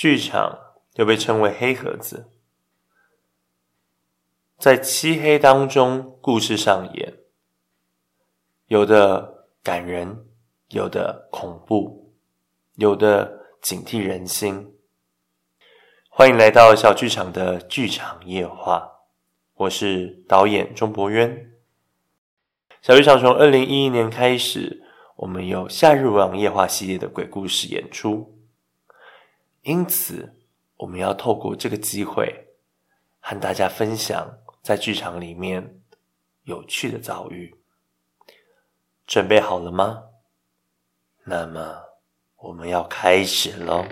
剧场又被称为黑盒子，在漆黑当中，故事上演，有的感人，有的恐怖，有的警惕人心。欢迎来到小剧场的剧场夜话，我是导演钟博渊。小剧场从二零一一年开始，我们有夏日网夜话系列的鬼故事演出。因此，我们要透过这个机会，和大家分享在剧场里面有趣的遭遇。准备好了吗？那么，我们要开始喽。